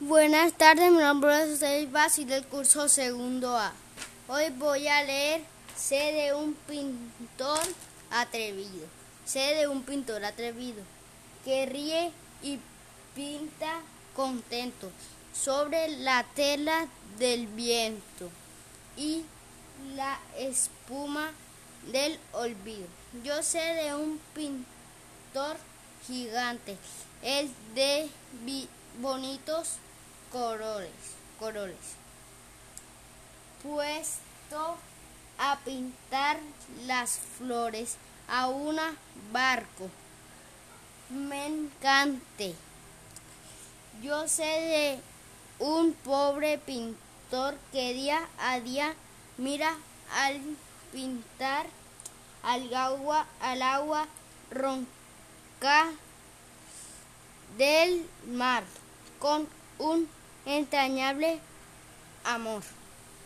Buenas tardes, mi nombre es José del curso segundo A. Hoy voy a leer Sé de un pintor atrevido. Sé de un pintor atrevido que ríe y pinta contento sobre la tela del viento y la espuma del olvido. Yo sé de un pintor gigante, el de bonitos colores, colores. Puesto a pintar las flores a un barco. Me encante. Yo sé de un pobre pintor que día a día mira al pintar al agua, al agua ronca del mar con un entrañable amor.